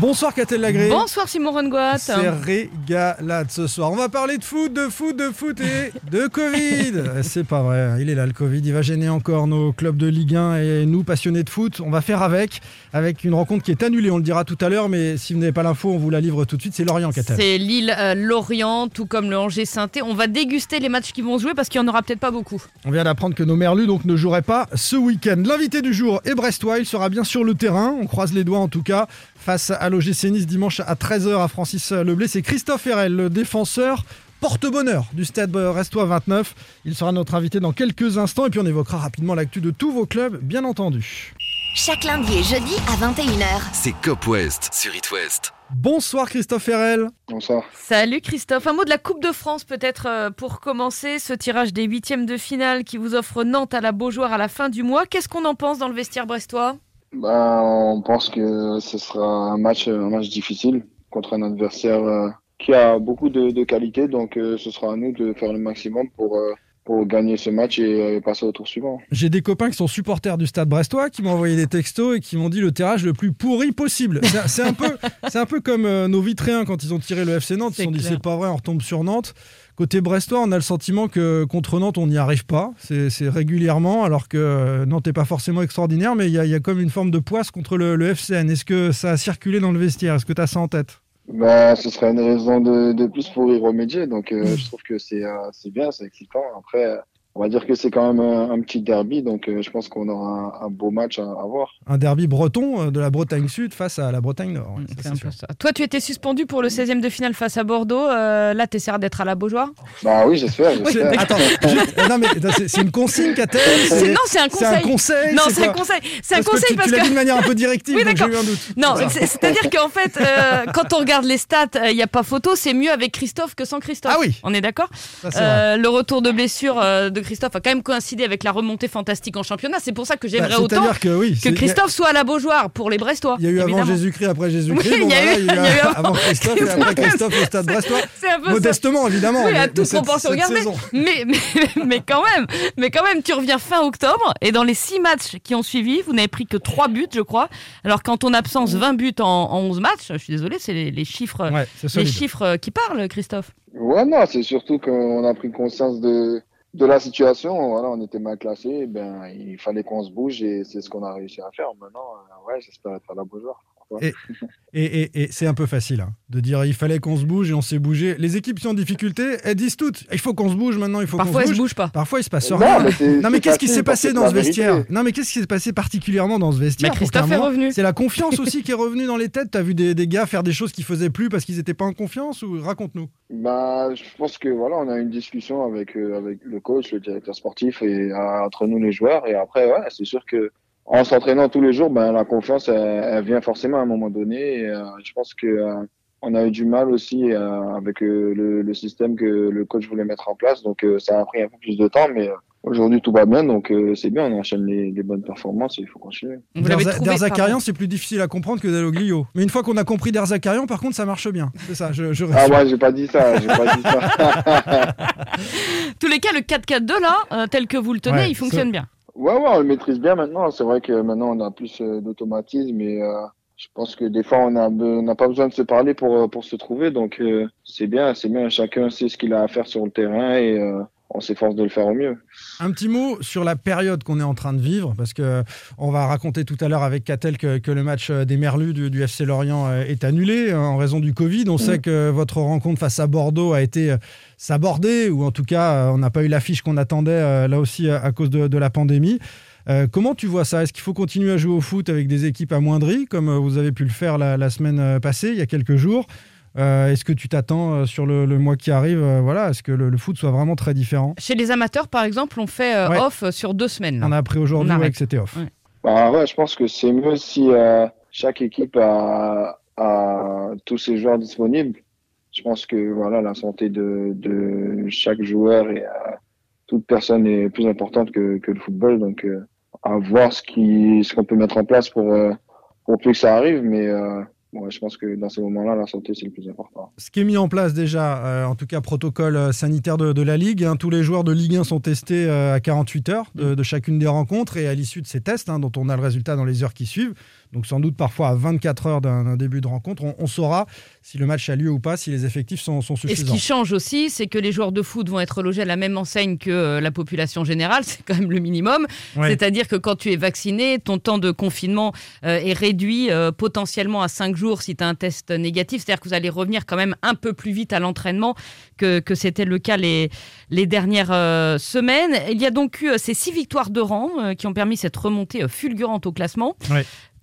Bonsoir Catel Lagré. Bonsoir Simon Rongoat. C'est régalade ce soir. On va parler de foot, de foot, de foot et de Covid. C'est pas vrai, il est là le Covid. Il va gêner encore nos clubs de Ligue 1 et nous, passionnés de foot. On va faire avec, avec une rencontre qui est annulée, on le dira tout à l'heure, mais si vous n'avez pas l'info, on vous la livre tout de suite. C'est Lorient Catel. C'est Lille-Lorient, tout comme le Angers saint On va déguster les matchs qui vont jouer parce qu'il n'y en aura peut-être pas beaucoup. On vient d'apprendre que nos merlus donc, ne joueraient pas ce week-end. L'invité du jour est Brestois. Il sera bien sur le terrain. On croise les doigts en tout cas face à l'OGC Nice dimanche à 13h à Francis Leblé. C'est Christophe Herel, le défenseur porte-bonheur du stade Brestois 29. Il sera notre invité dans quelques instants et puis on évoquera rapidement l'actu de tous vos clubs, bien entendu. Chaque lundi et jeudi à 21h. C'est Cop West sur It West. Bonsoir Christophe Herel. Bonsoir. Salut Christophe. Un mot de la Coupe de France peut-être euh, pour commencer ce tirage des huitièmes de finale qui vous offre Nantes à la Beaujoire à la fin du mois. Qu'est-ce qu'on en pense dans le vestiaire brestois? Ben, on pense que ce sera un match, un match difficile contre un adversaire euh, qui a beaucoup de, de qualité. Donc, euh, ce sera à nous de faire le maximum pour, euh, pour gagner ce match et passer au tour suivant. J'ai des copains qui sont supporters du Stade Brestois qui m'ont envoyé des textos et qui m'ont dit le tirage le plus pourri possible. C'est un peu, c'est un peu comme nos Vitréens quand ils ont tiré le FC Nantes. Ils se sont dit c'est pas vrai, on retombe sur Nantes. Côté brestois, on a le sentiment que contre Nantes, on n'y arrive pas. C'est régulièrement, alors que Nantes n'est pas forcément extraordinaire, mais il y, a comme une forme de poisse contre le, FCN. Est-ce que ça a circulé dans le vestiaire? Est-ce que tu as ça en tête? Bah, ce serait une raison de, plus pour y remédier. Donc, euh, je trouve que c'est bien, c'est excitant. Après, on va dire que c'est quand même un, petit derby, donc euh, je pense qu'on aura un, beau match à, voir. Un derby breton euh, de la Bretagne Sud face à la Bretagne Nord. Toi, tu étais suspendu pour le 16e de finale face à Bordeaux. Euh, là, tu essaies d'être à la Beaujoire? Bah oui, j'espère. Attends, non, mais c'est une consigne, Catel Non, c'est un conseil. C'est un conseil. Non, c'est un conseil. C'est un conseil parce que. Tu, l'as dit de manière un peu directive, oui, donc j'ai eu un doute. Non, c'est-à-dire qu'en fait, quand on regarde les stats, il n'y a pas photo, c'est mieux avec Christophe que sans Christophe. Ah oui. On est d'accord? Le retour de blessure de Christophe a quand même coïncidé avec la remontée fantastique en championnat. C'est pour ça que j'aimerais bah, autant que, Christophe soit à la Beaujoire pour les Brestois. Il y a eu avant Jésus-Christ, après Jésus-Christ. il, y a eu, avant Christophe et après Christophe au stade Brestois. Modestement, évidemment. Oui, à toute proportion gardée. Mais, mais, mais, quand même, mais quand même, tu reviens fin octobre et dans les six matchs qui ont suivi, vous n'avez pris que trois buts, je crois. Alors qu'en ton absence, 20 buts en, 11 matchs, je suis désolé, c'est les, chiffres, les chiffres qui parlent, Christophe. Ouais, non, c'est surtout qu'on a pris conscience de, de la situation, voilà, on était mal classé, ben, il fallait qu'on se bouge et c'est ce qu'on a réussi à faire. Maintenant, euh, ouais, j'espère être à la Beaujoire. Et, et, et, c'est un peu facile hein, de dire il fallait qu'on se bouge et on s'est bougé. Les équipes qui sont en difficulté, elles disent toutes il faut qu'on se bouge maintenant, il faut Parfois qu'on se bouge. pas. Parfois il se passe rien. non mais qu'est-ce qui s'est passé dans ce vestiaire? Non mais qu'est-ce qui s'est passé particulièrement dans ce vestiaire? Christophe est revenu. C'est la confiance aussi qui est revenue dans les têtes. T'as vu des, des, gars faire des choses qu'ils faisaient plus parce qu'ils n'étaient pas en confiance ou raconte-nous. Bah je pense que voilà on a une discussion avec euh, avec le coach, le directeur sportif et euh, entre nous les joueurs et après ouais c'est sûr que en s'entraînant tous les jours, ben, la confiance, elle, vient forcément à un moment donné. Et, euh, je pense que euh, on a eu du mal aussi euh, avec le, le, système que le coach voulait mettre en place. Donc, ça a pris un peu plus de temps, mais aujourd'hui, tout va bien. Donc, c'est bien, on enchaîne les, les, bonnes performances et il faut continuer. Derzakarian, c'est plus difficile à comprendre que Dalloglio. Mais une fois qu'on a compris Derzakarian, par contre, ça marche bien. C'est ça, je, je Ah, ouais, j'ai pas dit ça. J'ai pas dit ça. tous les cas, le 4-4-2, là, tel que vous le tenez, il fonctionne bien. Ouais, ouais, on le maîtrise bien maintenant. C'est vrai que maintenant on a plus euh, d'automatisme mais euh, je pense que des fois on a on n'a pas besoin de se parler pour euh, pour se trouver. Donc c'est bien, c'est bien. Chacun sait ce qu'il a à faire sur le terrain et on s'efforce de le faire au mieux. Un petit mot sur la période qu'on est en train de vivre, parce que on va raconter tout à l'heure avec Catel que, que, le match des Merlus du, FC Lorient est annulé en raison du Covid. On mm. sait que votre rencontre face à Bordeaux a été sabordée, ou en tout cas, on n'a pas eu l'affiche qu'on attendait euh, là aussi à, cause de, la pandémie. Euh, comment tu vois ça? Est-ce qu'il faut continuer à jouer au foot avec des équipes amoindries, comme vous avez pu le faire la semaine passée, il y a quelques jours? Euh, est-ce que tu t'attends euh, sur le, mois qui arrive euh, voilà, Est-ce que le, foot soit vraiment très différent? Chez les amateurs, par exemple, on fait off sur deux semaines. On a appris aujourd'hui que c'était off. Bah, ouais, je pense que c'est mieux si chaque équipe a, tous ses joueurs disponibles. Je pense que voilà, la santé de, chaque joueur et toute personne est plus importante que, le football. Donc, à voir ce qu'on ce qu'on peut mettre en place pour, pour plus que ça arrive. Mais moi, je pense que dans ces moments-là, la santé, c'est le plus important. Ce qui est mis en place déjà, euh, en tout cas protocole euh, sanitaire de, la Ligue, hein, tous les joueurs de Ligue 1 sont testés euh, à 48 heures de, chacune des rencontres et à l'issue de ces tests, hein, dont on a le résultat dans les heures qui suivent, donc sans doute parfois à 24 heures d'un début de rencontre, on, saura si le match a lieu ou pas, si les effectifs sont, suffisants. Et ce qui change aussi, c'est que les joueurs de foot vont être logés à la même enseigne que euh, la population générale, c'est quand même le minimum. C'est-à-dire que quand tu es vacciné, ton temps de confinement euh, est réduit euh, potentiellement à 5 jours si tu as un test négatif. C'est-à-dire que vous allez revenir quand même un peu plus vite à l'entraînement que, que c'était le cas les, les dernières semaines. Il y a donc eu ces six victoires de rang qui ont permis cette remontée fulgurante au classement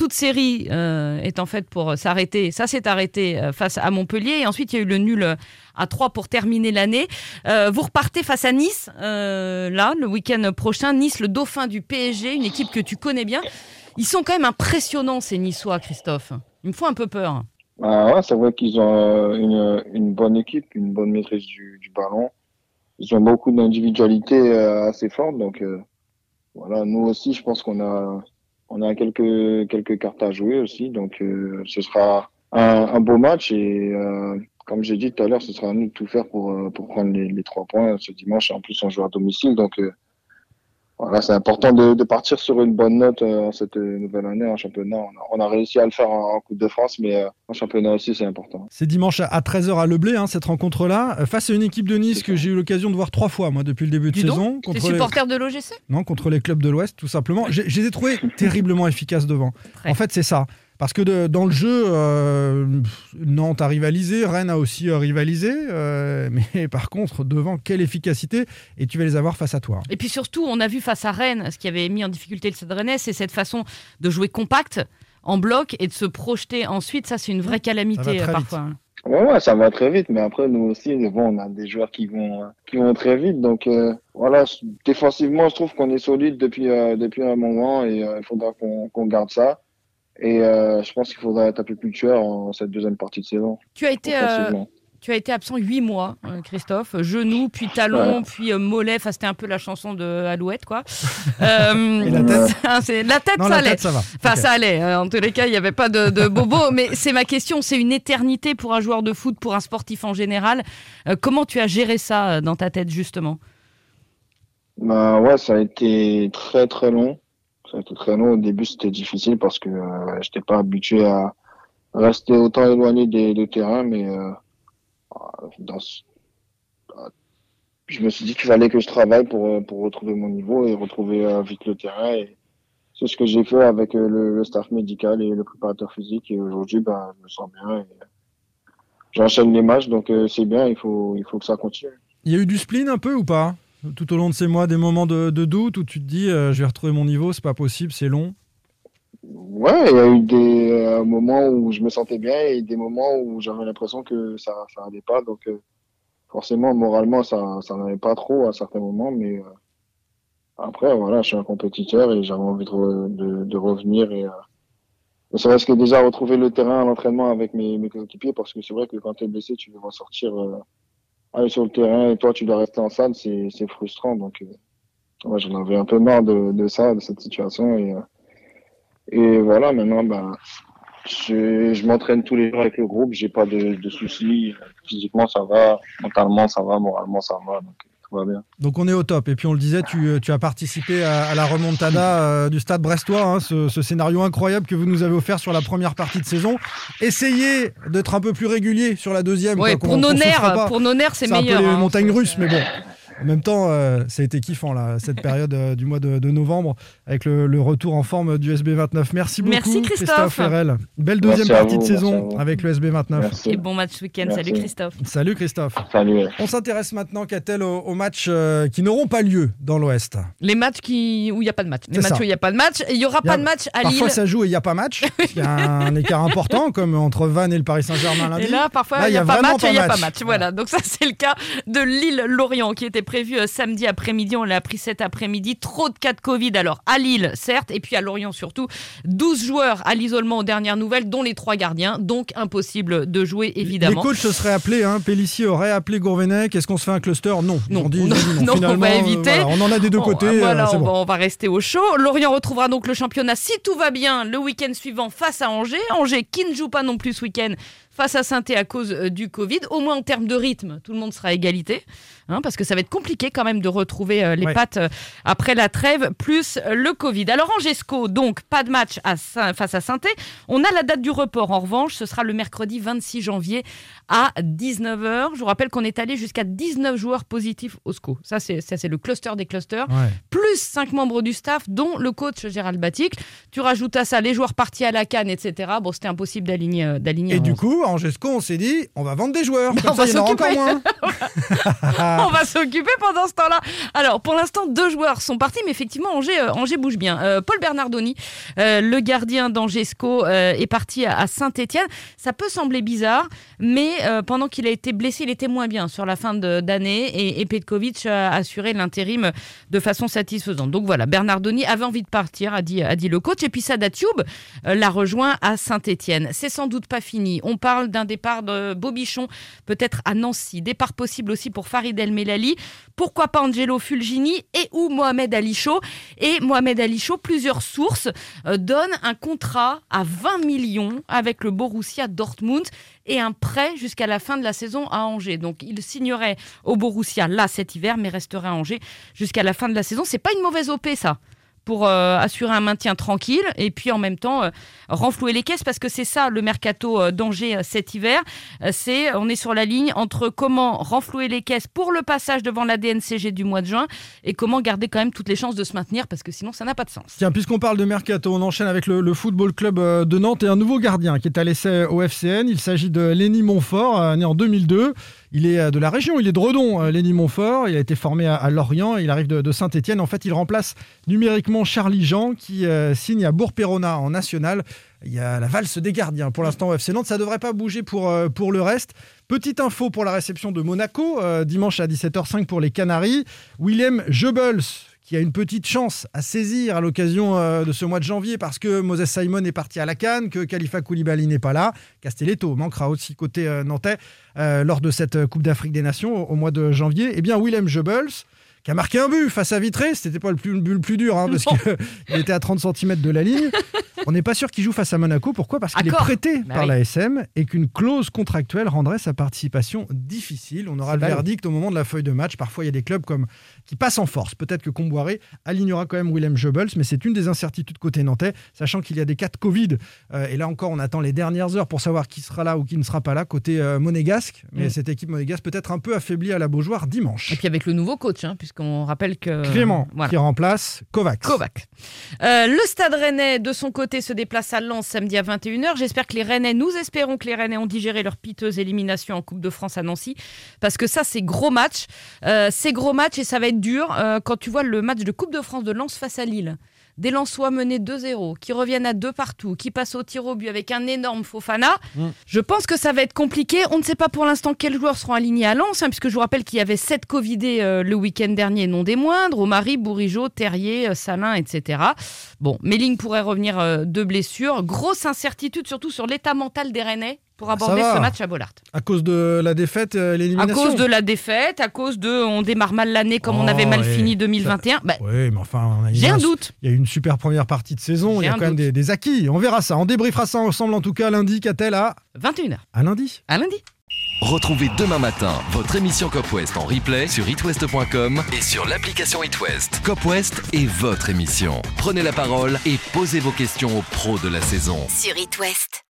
toute série euh, est en fait pour s'arrêter. Ça s'est arrêté euh, face à Montpellier. Et ensuite, il y a eu le nul euh, à 3 pour terminer l'année. vous repartez face à Nice, là, le week-end prochain. Nice, le dauphin du PSG, une équipe que tu connais bien. Ils sont quand même impressionnants, ces Niçois, Christophe. Ils me font un peu peur. Ah ouais, c'est vrai qu'ils ont une, bonne équipe, une bonne maîtrise du, du ballon. Ils ont beaucoup d'individualité assez forte. Donc, voilà, nous aussi, je pense qu'on a on a quelques quelques cartes à jouer aussi, donc euh, ce sera un, beau match et euh, comme j'ai dit tout à l'heure, ce sera à nous de tout faire pour euh, pour prendre les, trois points ce dimanche. En plus, on joue à domicile, donc voilà, c'est important de, partir sur une bonne note en cette nouvelle année en championnat. On a, réussi à le faire en, Coupe de France, mais en championnat aussi, c'est important. C'est dimanche à 13h à Leblé, hein, cette rencontre-là, face à une équipe de Nice que j'ai eu l'occasion de voir trois fois, moi, depuis le début de saison. Contre supporter de l'OGC Non, contre les clubs de l'Ouest, tout simplement. Je les ai trouvés terriblement efficaces devant. En fait, c'est ça. Parce que dans le jeu, euh, Nantes a rivalisé, Rennes a aussi euh, rivalisé, euh, mais par contre, devant, quelle efficacité Et tu vas les avoir face à toi. Et puis surtout, on a vu face à Rennes, ce qui avait mis en difficulté le Stade Rennais, c'est cette façon de jouer compact, en bloc, et de se projeter ensuite. Ça, c'est une vraie calamité parfois. Ouais, ça va très vite, mais après, nous aussi, bon, on a des joueurs qui vont, qui vont très vite. Donc, voilà, défensivement, je trouve qu'on est solide depuis, depuis un moment et il faudra qu'on garde ça. Et euh, je pense qu'il faudra être un peu plus tueur en cette deuxième partie de saison. Tu as été, euh, tu as été absent huit mois, euh, Christophe. Genou, puis talon, puis mollet. Enfin, c'était un peu la chanson de Alouette, quoi. Et la tête La tête, ça allait. ça va. Enfin, ça allait. En tous les cas, il n'y avait pas de, de bobo. mais c'est ma question. C'est une éternité pour un joueur de foot, pour un sportif en général. comment tu as géré ça dans ta tête, justement? Bah, ouais, ça a été très, très long. Ça a été très long. Au début, c'était difficile parce que euh, je n'étais pas habitué à rester autant éloigné des, des terrains, mais euh, dans, je me suis dit qu'il fallait que je travaille pour, euh, retrouver mon niveau et retrouver vite le terrain. C'est ce que j'ai fait avec le, staff médical et le préparateur physique. Et aujourd'hui, ben, je me sens bien. J'enchaîne les matchs, donc c'est bien. Il faut que ça continue. Il y a eu du spleen un peu ou pas? Tout au long de ces mois des moments de, doute où tu te dis euh, je vais retrouver mon niveau, c'est pas possible, c'est long Ouais, il y a eu des euh, moments où je me sentais bien et des moments où j'avais l'impression que ça ça pas. Donc euh, forcément, moralement, ça ça n'allait pas trop à certains moments, mais après voilà, je suis un compétiteur et j'avais envie de, de, revenir et ne serait-ce que déjà retrouver le terrain à l'entraînement avec mes, mes coéquipiers parce que c'est vrai que quand tu es blessé, tu veux ressortir aller sur le terrain et toi tu dois rester en salle, c'est, frustrant. Donc, euh, j'en avais un peu marre de, de ça, de cette situation. Et, euh, et voilà, maintenant, ben, je, je m'entraîne tous les jours avec le groupe, j'ai pas de, de soucis. Physiquement, ça va, mentalement, ça va, moralement, ça va. Donc, donc on est au top. Et puis on le disait, tu, euh, tu as participé à, la remontada euh, du stade brestois, hein, ce, scénario incroyable que vous nous avez offert sur la première partie de saison. Essayez d'être un peu plus régulier sur la deuxième. pour, nos nerfs, pour nos nerfs, c'est meilleur. C'est un peu les hein, montagnes russes, mais bon. En même temps, euh, ça a été kiffant là, cette période euh, du mois de, novembre avec le, retour en forme du SB29. Merci beaucoup, merci Christophe. Ferrel. Belle deuxième partie de saison avec le SB29. Et bon match week-end. Salut Christophe. Salut Christophe. Salut. On s'intéresse maintenant, Catel, aux, aux matchs euh, qui n'auront pas lieu dans l'Ouest. Les matchs qui... où il n'y a pas de match. Les matchs où il n'y a pas de match. Il n'y aura pas de match à Lille. Parfois ça joue et il n'y a pas match. Il y a un écart important, comme entre Vannes et le Paris Saint-Germain lundi. Et là, parfois, il n'y a, pas match et il n'y a pas match. Voilà. Donc ça, c'est le cas de Lille-Lorient qui était prévu euh, samedi après-midi. On l'a appris cet après-midi. Trop de cas de Covid. Alors à Lille, certes, et puis à Lorient surtout. 12 joueurs à l'isolement aux dernières nouvelles, dont les trois gardiens. Donc impossible de jouer, évidemment. Les coachs se seraient appelés, hein. Pellissier aurait appelé Gourvenec. Est-ce qu'on se fait un cluster? Non. Non, on, dit, non, non, non, on finalement, va euh, éviter. voilà, on en a des deux côtés. voilà, euh, c'est on, bon. va, on va rester au chaud. Lorient retrouvera donc le championnat si tout va bien le week-end suivant face à Angers. Angers qui ne joue pas non plus ce week-end face à saint à cause euh, du Covid. Au moins en termes de rythme, tout le monde sera à égalité. hein, parce que ça va être compliqué quand même de retrouver euh, les Ouais. pattes euh, après la trêve, plus le Covid. Alors Angesco, donc pas de match à Saint- face à saint On a la date du report. En revanche, ce sera le mercredi 26 janvier à 19h. Je vous rappelle qu'on est allé jusqu'à 19 joueurs positifs au SCO. Ça, c'est ça, c'est le cluster des clusters Ouais. plus 5 membres du staff, dont le coach Gérald Batic. Tu rajoutes à ça les joueurs partis à la canne, etc. Bon, c'était impossible d'aligner. d'aligner Et du 11. coup, Angesco, on s'est dit, on va vendre des joueurs. Comme on ça, va il y en aura encore s'occuper. moins. On va s'occuper pendant ce temps-là. Alors, pour l'instant, deux joueurs sont partis, mais effectivement, Angers, euh, Angers bouge bien. Euh, Paul Bernardoni, euh, le gardien d'Angesco, euh, est parti à, Saint-Etienne. Ça peut sembler bizarre, mais pendant qu'il a été blessé, il était moins bien sur la fin de- d'année et, et Petkovic a assuré l'intérim de façon satisfaisante. Donc voilà, Bernardoni avait envie de partir, a dit, a dit le coach. Et puis Sada Tube euh, l'a rejoint à Saint-Etienne. C'est sans doute pas fini. On parle d'un départ de Bobichon, peut-être à Nancy. Départ possible aussi pour Farid El Melali. Pourquoi pas Angelo Fulgini et ou Mohamed Ali Chaud. Et Mohamed Ali Chaud, plusieurs sources euh, donnent un contrat à 20 millions avec le Borussia Dortmund et un prêt jusqu'à la fin de la saison à Angers. Donc il signerait au Borussia là cet hiver, mais resterait à Angers jusqu'à la fin de la saison. C'est pas une mauvaise OP ça pour euh, assurer un maintien tranquille et puis en même temps euh, renflouer les caisses parce que c'est ça le mercato euh, d'Angers cet hiver. C'est on est sur la ligne entre comment renflouer les caisses pour le passage devant la DNCG du mois de juin et comment garder quand même toutes les chances de se maintenir parce que sinon ça n'a pas de sens. Tiens, puisqu'on parle de mercato, on enchaîne avec le, le football club de Nantes et un nouveau gardien qui est à l'essai au FCN. Il s'agit de Lenny Montfort, né en 2002. Il est euh, de la région, il est de Redon, euh, Lenny Montfort. Il a été formé à, Lorient, il arrive de, Saint-Etienne. En fait, il remplace numériquement Charlie Jean qui euh, signe à Bourg-Perona en national. Il y a la valse des gardiens pour l'instant au FC Nantes. Ça ne devrait pas bouger pour, pour le reste. Petite info pour la réception de Monaco, dimanche à 17h05 pour les Canaries. William Goebbels, qui a une petite chance à saisir à l'occasion euh, de ce mois de janvier parce que Moses Simon est parti à la Cannes, que Khalifa Koulibaly n'est pas là. Castelletto manquera aussi côté euh, nantais euh, lors de cette Coupe d'Afrique des Nations au, mois de janvier. Eh bien, Willem Goebbels, qui a marqué un but face à Vitré, c'était pas le plus, le but le plus dur hein, parce qu'il était à 30 cm de la ligne. On n'est pas sûr qu'il joue face à Monaco. Pourquoi? Parce qu'il est prêté Bah par oui. la SM et qu'une clause contractuelle rendrait sa participation difficile. On aura le verdict au moment de la feuille de match. Parfois, il y a des clubs comme qui passent en force. Peut-être que Comboiré alignera quand même Willem Goebbels, mais c'est une des incertitudes côté nantais, sachant qu'il y a des cas de Covid. Euh, et là encore, on attend les dernières heures pour savoir qui sera là ou qui ne sera pas là côté euh, monégasque. Mais Mm. cette équipe monégasque peut être un peu affaiblie à la Beaujoire dimanche. Et puis avec le nouveau coach, hein, puisqu'on rappelle que Clément voilà. qui remplace Kovacs. Kovac. Euh, le Stade Rennais, de son côté, se déplace à Lens samedi à 21h. J'espère que les Rennais, nous espérons que les Rennais ont digéré leur piteuse élimination en Coupe de France à Nancy, parce que ça, c'est gros match. Euh, c'est gros match et ça va être dur euh, quand tu vois le match de Coupe de France de Lens face à Lille. Des Lensois menés 2-0, qui reviennent à deux partout, qui passent au tir au but avec un énorme Fofana. Mm. Je pense que ça va être compliqué. On ne sait pas pour l'instant quels joueurs seront alignés à Lens, hein, puisque je vous rappelle qu'il y avait 7 Covidés euh, le week-end dernier, non des moindres. Omari, Bourigeau, Terrier, euh, Salin, etc. Bon, Méling pourrait revenir euh, de blessure. Grosse incertitude, surtout sur l'état mental des Rennais pour aborder ce match à Bollard. À cause de la défaite, euh, À l'élimination. cause de la défaite, à cause de on démarre mal l'année comme on Oh, avait mal fini 2021. Bah, Oui, mais enfin, on a eu J'ai un doute. Il y a eu une super première partie de saison. Il y a quand même des, des acquis. On verra ça. On débriefera ça ensemble en tout cas lundi. Qu'a-t-elle à, 21h. à lundi À lundi. Retrouvez demain matin votre émission Cop West en replay sur itwest.com et sur l'application itwest. Cop West est votre émission. Prenez la parole et posez vos questions aux pros de la saison. Sur It West.